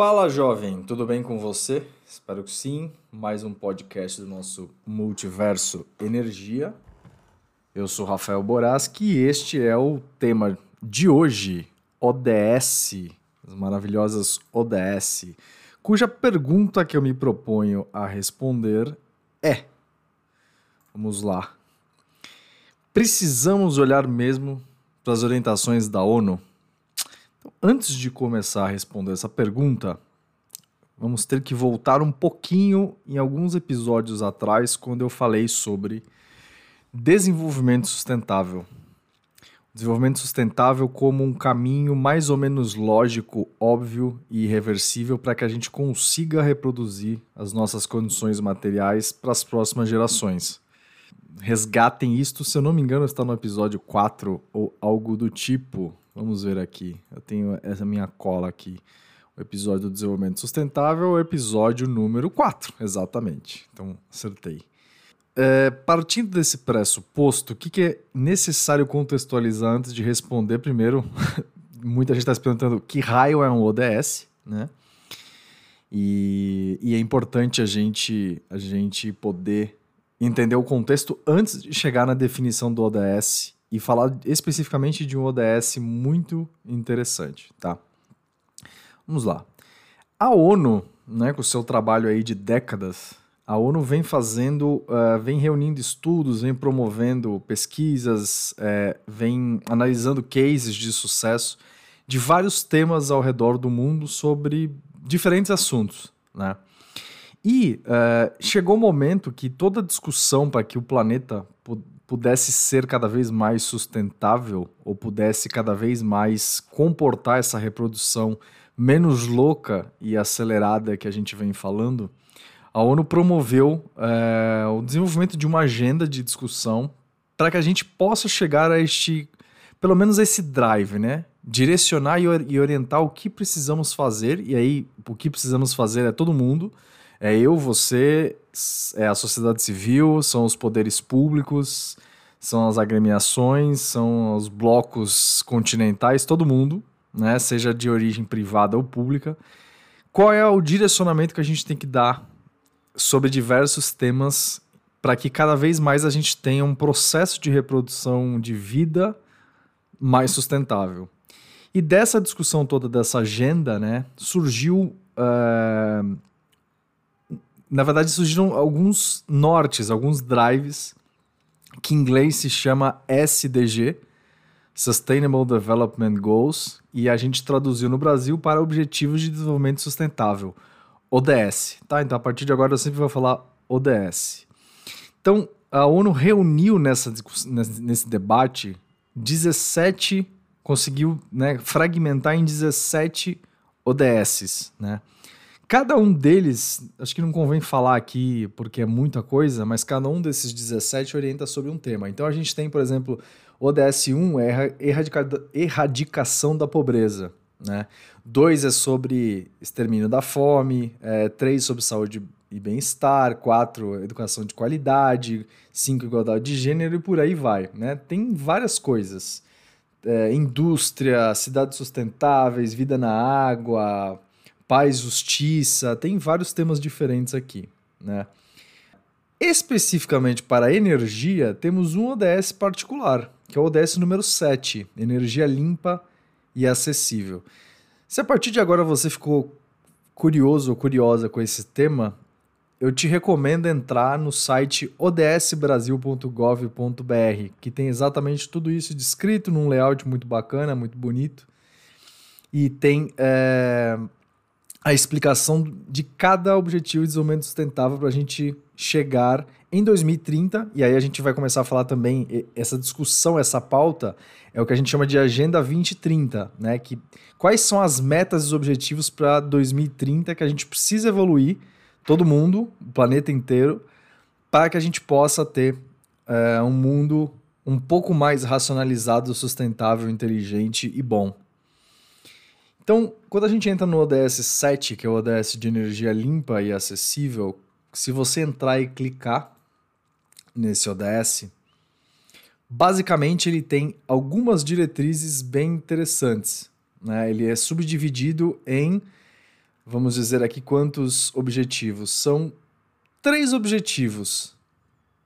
Fala jovem, tudo bem com você? Espero que sim. Mais um podcast do nosso Multiverso Energia. Eu sou Rafael Boraski e este é o tema de hoje, ODS, as maravilhosas ODS, cuja pergunta que eu me proponho a responder é: Vamos lá. Precisamos olhar mesmo para as orientações da ONU? Então, antes de começar a responder essa pergunta, vamos ter que voltar um pouquinho em alguns episódios atrás, quando eu falei sobre desenvolvimento sustentável. Desenvolvimento sustentável como um caminho mais ou menos lógico, óbvio e irreversível para que a gente consiga reproduzir as nossas condições materiais para as próximas gerações. Resgatem isto, se eu não me engano, está no episódio 4 ou algo do tipo. Vamos ver aqui. Eu tenho essa minha cola aqui. O episódio do desenvolvimento sustentável episódio número 4, exatamente. Então, acertei. É, partindo desse pressuposto, o que, que é necessário contextualizar antes de responder? Primeiro, muita gente está se perguntando que raio é um ODS, né? E, e, é importante a gente, a gente poder entender o contexto antes de chegar na definição do ODS e falar especificamente de um ODS muito interessante, tá? Vamos lá. A ONU, né, com o seu trabalho aí de décadas, a ONU vem fazendo, uh, vem reunindo estudos, vem promovendo pesquisas, é, vem analisando cases de sucesso de vários temas ao redor do mundo sobre diferentes assuntos, né? E uh, chegou o momento que toda discussão para que o planeta pudesse ser cada vez mais sustentável ou pudesse cada vez mais comportar essa reprodução menos louca e acelerada que a gente vem falando, a ONU promoveu é, o desenvolvimento de uma agenda de discussão para que a gente possa chegar a este, pelo menos esse drive, né? Direcionar e orientar o que precisamos fazer, e aí o que precisamos fazer é todo mundo, é eu, você, é a sociedade civil, são os poderes públicos, são as agremiações, são os blocos continentais, todo mundo, né, seja de origem privada ou pública. Qual é o direcionamento que a gente tem que dar sobre diversos temas para que cada vez mais a gente tenha um processo de reprodução de vida mais sustentável? E dessa discussão toda, dessa agenda, né, surgiu uh, na verdade, surgiram alguns nortes, alguns drives, que em inglês se chama SDG, Sustainable Development Goals, e a gente traduziu no Brasil para Objetivos de Desenvolvimento Sustentável, ODS. Tá? Então, a partir de agora, eu sempre vou falar ODS. Então, a ONU reuniu nessa, nesse debate 17, conseguiu né, fragmentar em 17 ODSs, né? Cada um deles, acho que não convém falar aqui porque é muita coisa, mas cada um desses 17 orienta sobre um tema. Então a gente tem, por exemplo, ODS 1 é erradica erradicação da pobreza. Né? Dois é sobre extermínio da fome, é, três sobre saúde e bem-estar, quatro, educação de qualidade, cinco, igualdade de gênero e por aí vai. Né? Tem várias coisas. É, indústria, cidades sustentáveis, vida na água, paz, justiça, tem vários temas diferentes aqui, né? Especificamente para a energia, temos um ODS particular, que é o ODS número 7, energia limpa e acessível. Se a partir de agora você ficou curioso ou curiosa com esse tema, eu te recomendo entrar no site odsbrasil.gov.br, que tem exatamente tudo isso descrito num layout muito bacana, muito bonito. E tem é, a explicação de cada objetivo de desenvolvimento sustentável para a gente chegar em 2030, e aí a gente vai começar a falar também, essa discussão, essa pauta, é o que a gente chama de Agenda 2030, né? Que, quais são as metas e os objetivos para 2030 que a gente precisa evoluir, todo mundo, o planeta inteiro, para que a gente possa ter é, um mundo um pouco mais racionalizado, sustentável, inteligente e bom. Então, quando a gente entra no ODS 7, que é o ODS de energia limpa e acessível, se você entrar e clicar nesse ODS, basicamente ele tem algumas diretrizes bem interessantes. Né? Ele é subdividido em, vamos dizer aqui quantos objetivos. São três objetivos,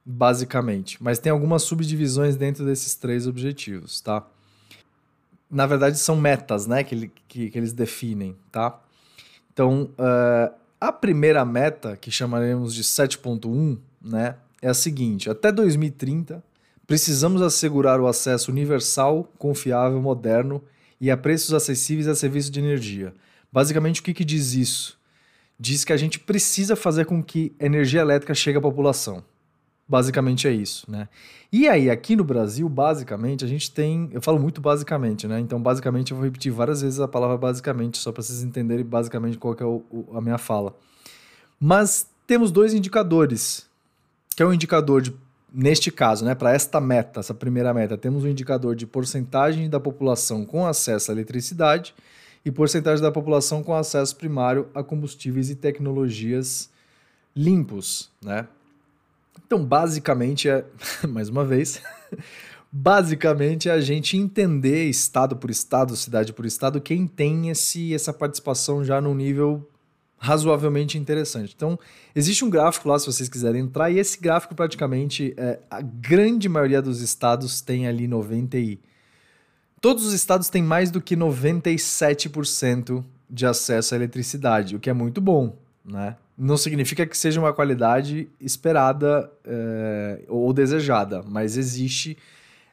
basicamente, mas tem algumas subdivisões dentro desses três objetivos, tá? Na verdade, são metas, né, que, que, que eles definem, tá? Então, uh, a primeira meta, que chamaremos de 7.1, né, é a seguinte: até 2030, precisamos assegurar o acesso universal, confiável, moderno e a preços acessíveis a serviços de energia. Basicamente, o que, que diz isso? Diz que a gente precisa fazer com que energia elétrica chegue à população. Basicamente é isso, né? E aí, aqui no Brasil, basicamente, a gente tem. Eu falo muito basicamente, né? Então, basicamente, eu vou repetir várias vezes a palavra basicamente, só para vocês entenderem basicamente qual é o, o, a minha fala. Mas temos dois indicadores que é um indicador de, neste caso, né, para esta meta, essa primeira meta, temos um indicador de porcentagem da população com acesso à eletricidade e porcentagem da população com acesso primário a combustíveis e tecnologias limpos, né? Então, basicamente é, mais uma vez, basicamente é a gente entender estado por estado, cidade por estado, quem tem esse, essa participação já no nível razoavelmente interessante. Então, existe um gráfico lá, se vocês quiserem entrar, e esse gráfico praticamente, é, a grande maioria dos estados tem ali 90 e... Todos os estados têm mais do que 97% de acesso à eletricidade, o que é muito bom, né? Não significa que seja uma qualidade esperada é, ou desejada, mas existe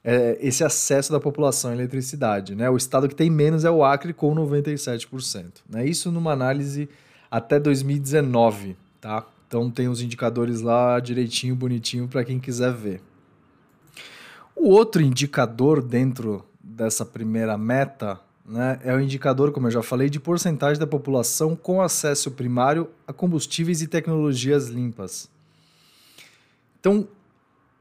é, esse acesso da população à eletricidade, né? O estado que tem menos é o Acre, com 97%. Né? Isso numa análise até 2019, tá? Então tem os indicadores lá direitinho, bonitinho para quem quiser ver. O outro indicador dentro dessa primeira meta né, é o indicador, como eu já falei, de porcentagem da população com acesso primário a combustíveis e tecnologias limpas. Então,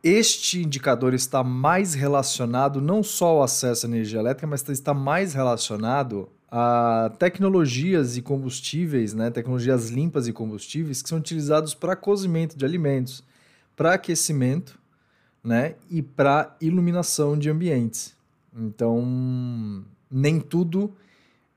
este indicador está mais relacionado não só ao acesso à energia elétrica, mas está mais relacionado a tecnologias e combustíveis, né, tecnologias limpas e combustíveis que são utilizados para cozimento de alimentos, para aquecimento, né, e para iluminação de ambientes. Então, nem tudo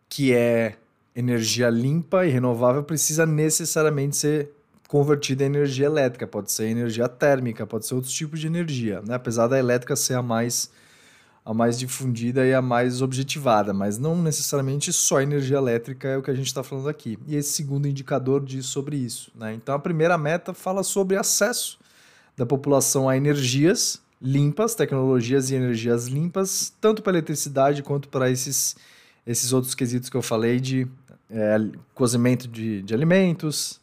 que é energia limpa e renovável precisa necessariamente ser convertida em energia elétrica, pode ser energia térmica, pode ser outros tipos de energia, né? apesar da elétrica ser a mais a mais difundida e a mais objetivada, mas não necessariamente só energia elétrica é o que a gente está falando aqui. E esse segundo indicador diz sobre isso. Né? Então, a primeira meta fala sobre acesso da população a energias limpas, tecnologias e energias limpas, tanto para eletricidade quanto para esses, esses outros quesitos que eu falei de é, cozimento de, de alimentos,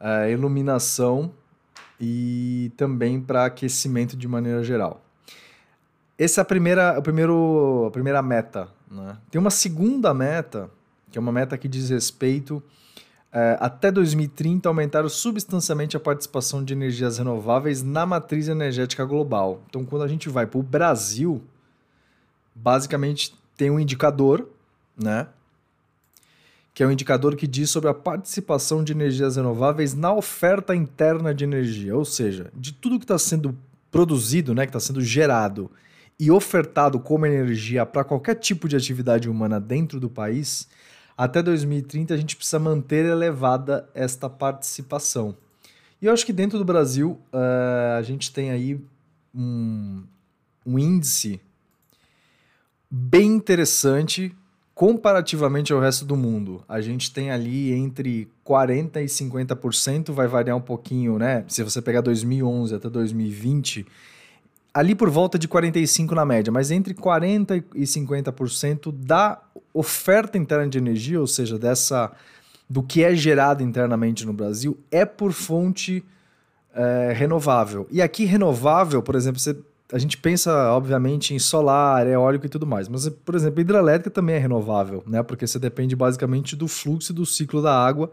é, iluminação e também para aquecimento de maneira geral. Essa é a primeira, a, primeiro, a primeira meta. Né? Tem uma segunda meta, que é uma meta que diz respeito até 2030 aumentar substancialmente a participação de energias renováveis na matriz energética global. Então, quando a gente vai para o Brasil, basicamente tem um indicador, né? Que é um indicador que diz sobre a participação de energias renováveis na oferta interna de energia, ou seja, de tudo que está sendo produzido, né, que está sendo gerado e ofertado como energia para qualquer tipo de atividade humana dentro do país, até 2030 a gente precisa manter elevada esta participação. E eu acho que dentro do Brasil uh, a gente tem aí um, um índice bem interessante comparativamente ao resto do mundo. A gente tem ali entre 40% e 50%, vai variar um pouquinho, né? Se você pegar 2011 até 2020 ali por volta de 45% na média, mas entre 40% e 50% da oferta interna de energia, ou seja, dessa do que é gerado internamente no Brasil, é por fonte é, renovável. E aqui, renovável, por exemplo, você, a gente pensa, obviamente, em solar, eólico e tudo mais, mas, por exemplo, hidrelétrica também é renovável, né? porque você depende basicamente do fluxo e do ciclo da água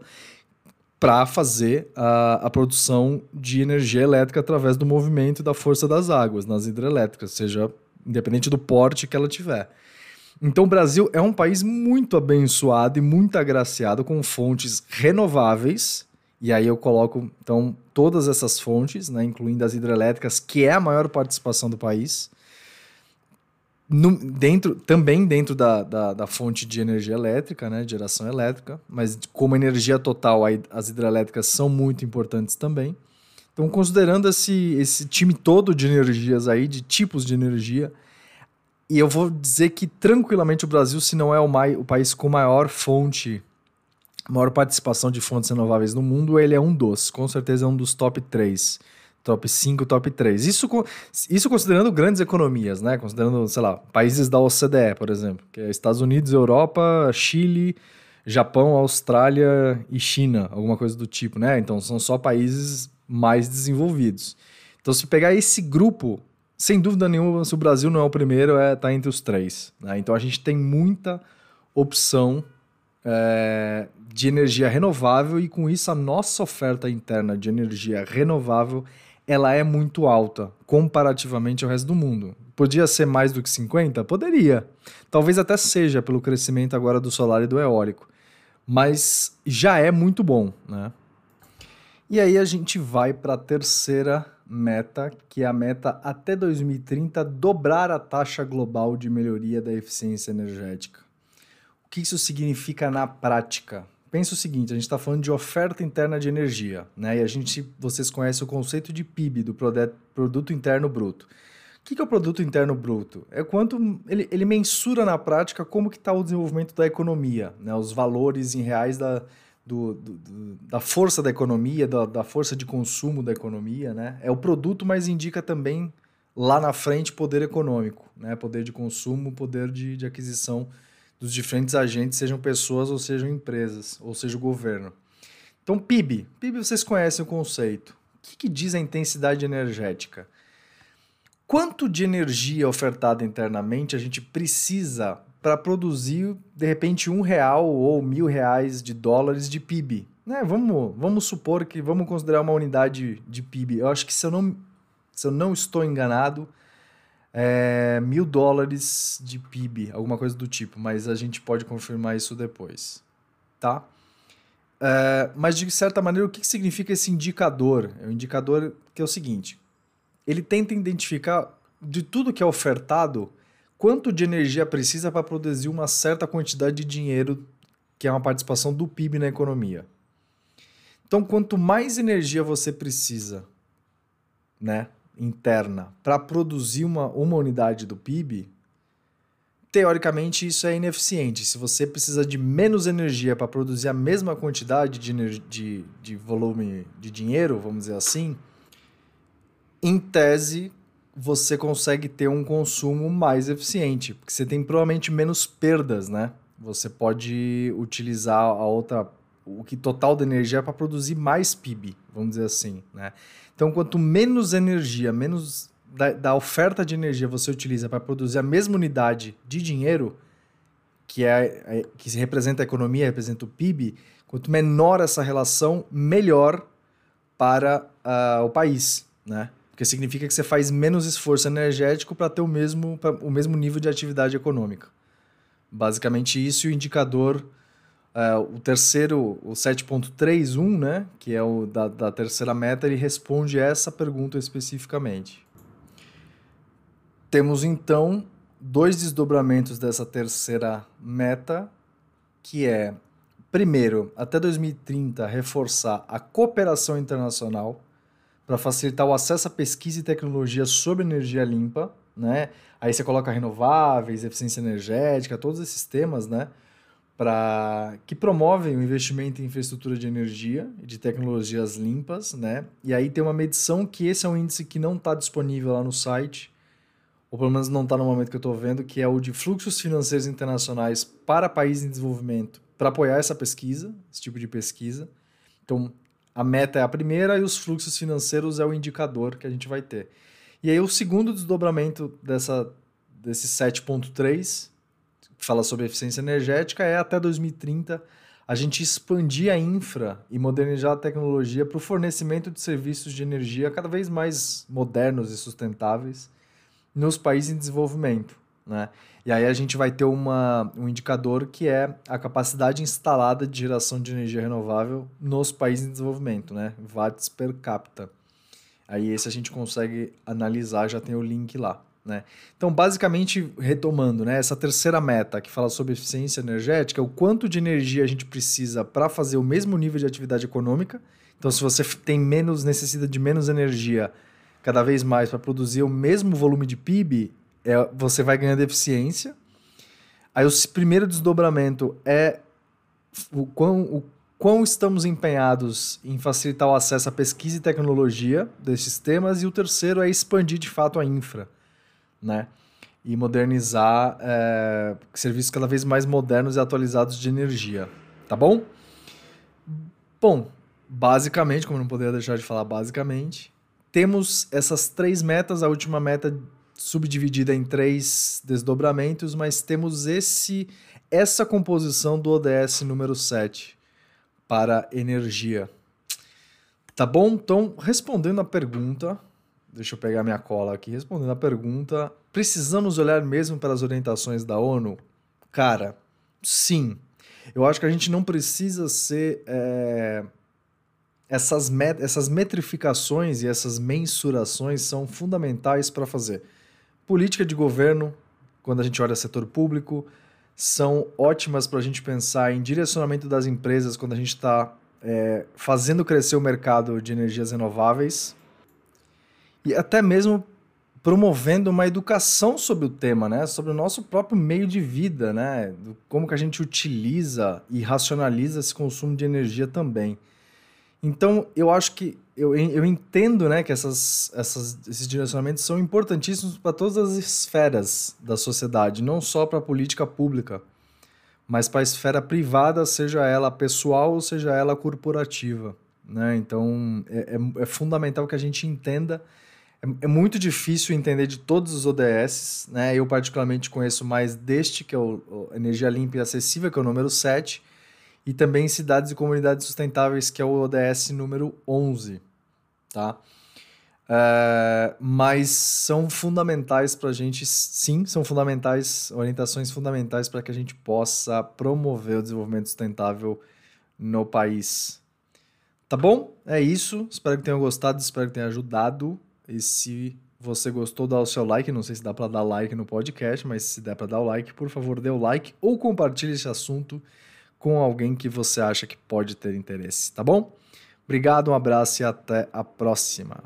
para fazer a, a, produção de energia elétrica através do movimento e da força das águas nas hidrelétricas, seja independente do porte que ela tiver. Então o Brasil é um país muito abençoado e muito agraciado com fontes renováveis. E aí eu coloco então todas essas fontes, né, incluindo as hidrelétricas, que é a maior participação do país. No, dentro, também dentro da, da, da, fonte de energia elétrica, né, geração elétrica, mas como energia total, as hidrelétricas são muito importantes também. Então, considerando esse, esse time todo de energias aí, de tipos de energia, e eu vou dizer que tranquilamente o Brasil, se não é o, mai, o país com maior fonte, maior participação de fontes renováveis no mundo, ele é um dos, com certeza é um dos top 3 top 5, top 3. Isso, isso considerando grandes economias, né? Considerando, sei lá, países da OCDE, por exemplo, que é Estados Unidos, Europa, Chile, Japão, Austrália e China, alguma coisa do tipo, né? Então são só países mais desenvolvidos. Então, se pegar esse grupo, sem dúvida nenhuma, se o Brasil não é o primeiro, é tá entre os três. Né? Então a gente tem muita opção é, de energia renovável e com isso a nossa oferta interna de energia renovável ela é muito alta comparativamente ao resto do mundo. Podia ser mais do que 50? Poderia. Talvez até seja pelo crescimento agora do solar e do eólico. Mas já é muito bom, né? E aí a gente vai para a terceira meta, que é a meta até 2030 dobrar a taxa global de melhoria da eficiência energética. O que isso significa na prática? Pensa o seguinte, a gente está falando de oferta interna de energia, né? E a gente, vocês conhecem o conceito de PIB, do Produto Interno Bruto. O que é o Produto Interno Bruto? É quanto ele, ele mensura na prática como que está o desenvolvimento da economia, né? Os valores em reais da, do, do, do, da força da economia, da, da força de consumo da economia, né? É o produto, mas indica também lá na frente poder econômico, né? Poder de consumo, poder de, de aquisição dos diferentes agentes, sejam pessoas ou sejam empresas, ou seja o governo. Então, PIB. PIB vocês conhecem o conceito. O que, que diz a intensidade energética? Quanto de energia ofertada internamente a gente precisa para produzir, de repente, um real ou mil reais de dólares de PIB? Né? Vamos, vamos supor que vamos considerar uma unidade de PIB. Eu acho que se eu não, se eu não estou enganado, é, mil dólares de PIB, alguma coisa do tipo, mas a gente pode confirmar isso depois, tá? É, mas de certa maneira, o que significa esse indicador? É um indicador que é o seguinte: ele tenta identificar de tudo que é ofertado quanto de energia precisa para produzir uma certa quantidade de dinheiro, que é uma participação do PIB na economia. Então, quanto mais energia você precisa, né, interna para produzir uma, uma unidade do PIB, teoricamente isso é ineficiente. Se você precisa de menos energia para produzir a mesma quantidade de, de, de volume de dinheiro, vamos dizer assim, em tese você consegue ter um consumo mais eficiente, porque você tem provavelmente menos perdas, né? Você pode utilizar a outra o que total da energia para produzir mais PIB, vamos dizer assim, né? Então, quanto menos energia, menos da, da oferta de energia você utiliza para produzir a mesma unidade de dinheiro, que é, é que representa a economia, representa o PIB, quanto menor essa relação, melhor para uh, o país, né? Porque significa que você faz menos esforço energético para ter o mesmo, o mesmo nível de atividade econômica. Basicamente isso e o indicador Uh, o terceiro, o 7.31, né, que é o da, da terceira meta, ele responde essa pergunta especificamente. Temos então dois desdobramentos dessa terceira meta, que é, primeiro, até 2030, reforçar a cooperação internacional para facilitar o acesso à pesquisa e tecnologia sobre energia limpa, né? Aí você coloca renováveis, eficiência energética, todos esses temas, né? Para que promovem o investimento em infraestrutura de energia e de tecnologias limpas, né? E aí tem uma medição que esse é um índice que não está disponível lá no site, ou pelo menos não está no momento que eu estou vendo, que é o de fluxos financeiros internacionais para países em desenvolvimento, para apoiar essa pesquisa, esse tipo de pesquisa. Então, a meta é a primeira e os fluxos financeiros é o indicador que a gente vai ter. E aí o segundo desdobramento dessa desse 7.3 que fala sobre eficiência energética, é até 2030 a gente expandir a infra e modernizar a tecnologia para o fornecimento de serviços de energia cada vez mais modernos e sustentáveis nos países em desenvolvimento. né? E aí a gente vai ter uma, um indicador que é a capacidade instalada de geração de energia renovável nos países em desenvolvimento, né? Watts per capita. Aí esse a gente consegue analisar, já tem o link lá. Né? Então, basicamente, retomando, né, essa terceira meta que fala sobre eficiência energética, o quanto de energia a gente precisa para fazer o mesmo nível de atividade econômica. Então, se você tem menos, necessita de menos energia cada vez mais para produzir o mesmo volume de PIB, é, você vai ganhando eficiência. Aí o primeiro desdobramento é o quão, o quão estamos empenhados em facilitar o acesso à pesquisa e tecnologia desses temas, e o terceiro é expandir de fato a infra, né? E modernizar é, serviços cada vez mais modernos e atualizados de energia, tá bom? Bom, basicamente, como não poderia deixar de falar basicamente, temos essas três metas, a última meta subdividida em três desdobramentos, mas temos esse essa composição do ODS número 7 para energia. Tá bom? Então, respondendo a pergunta, deixa eu pegar minha cola aqui, respondendo a pergunta, precisamos olhar mesmo para as orientações da ONU? Cara, sim. Eu acho que a gente não precisa ser é, essas, met essas metrificações e essas mensurações são fundamentais para fazer. Política de governo, quando a gente olha setor público, são ótimas para a gente pensar em direcionamento das empresas quando a gente está é, fazendo crescer o mercado de energias renováveis e até mesmo promovendo uma educação sobre o tema, né? sobre o nosso próprio meio de vida, né? como que a gente utiliza e racionaliza esse consumo de energia também. Então, eu acho que eu, eu entendo né, que essas, essas, esses direcionamentos são importantíssimos para todas as esferas da sociedade, não só para a política pública, mas para a esfera privada, seja ela pessoal ou seja ela corporativa. Né? Então, é, é, é fundamental que a gente entenda. É, é, muito difícil entender de todos os ODS. Né? Eu, particularmente, conheço mais deste, que é o, o Energia Limpa e Acessível, que é o número 7 e também cidades e comunidades sustentáveis, que é o ODS número 11, tá? É, mas são fundamentais para a gente, sim, são fundamentais, orientações fundamentais para que a gente possa promover o desenvolvimento sustentável no país. Tá bom? É isso. Espero que tenham gostado, espero que tenha ajudado. E se você gostou, dá o seu like. Não sei se dá para dar like no podcast, mas se der para dar o like, por favor, dê o like ou compartilhe esse assunto com alguém que você acha que pode ter interesse, tá bom? Obrigado, um abraço e até a próxima.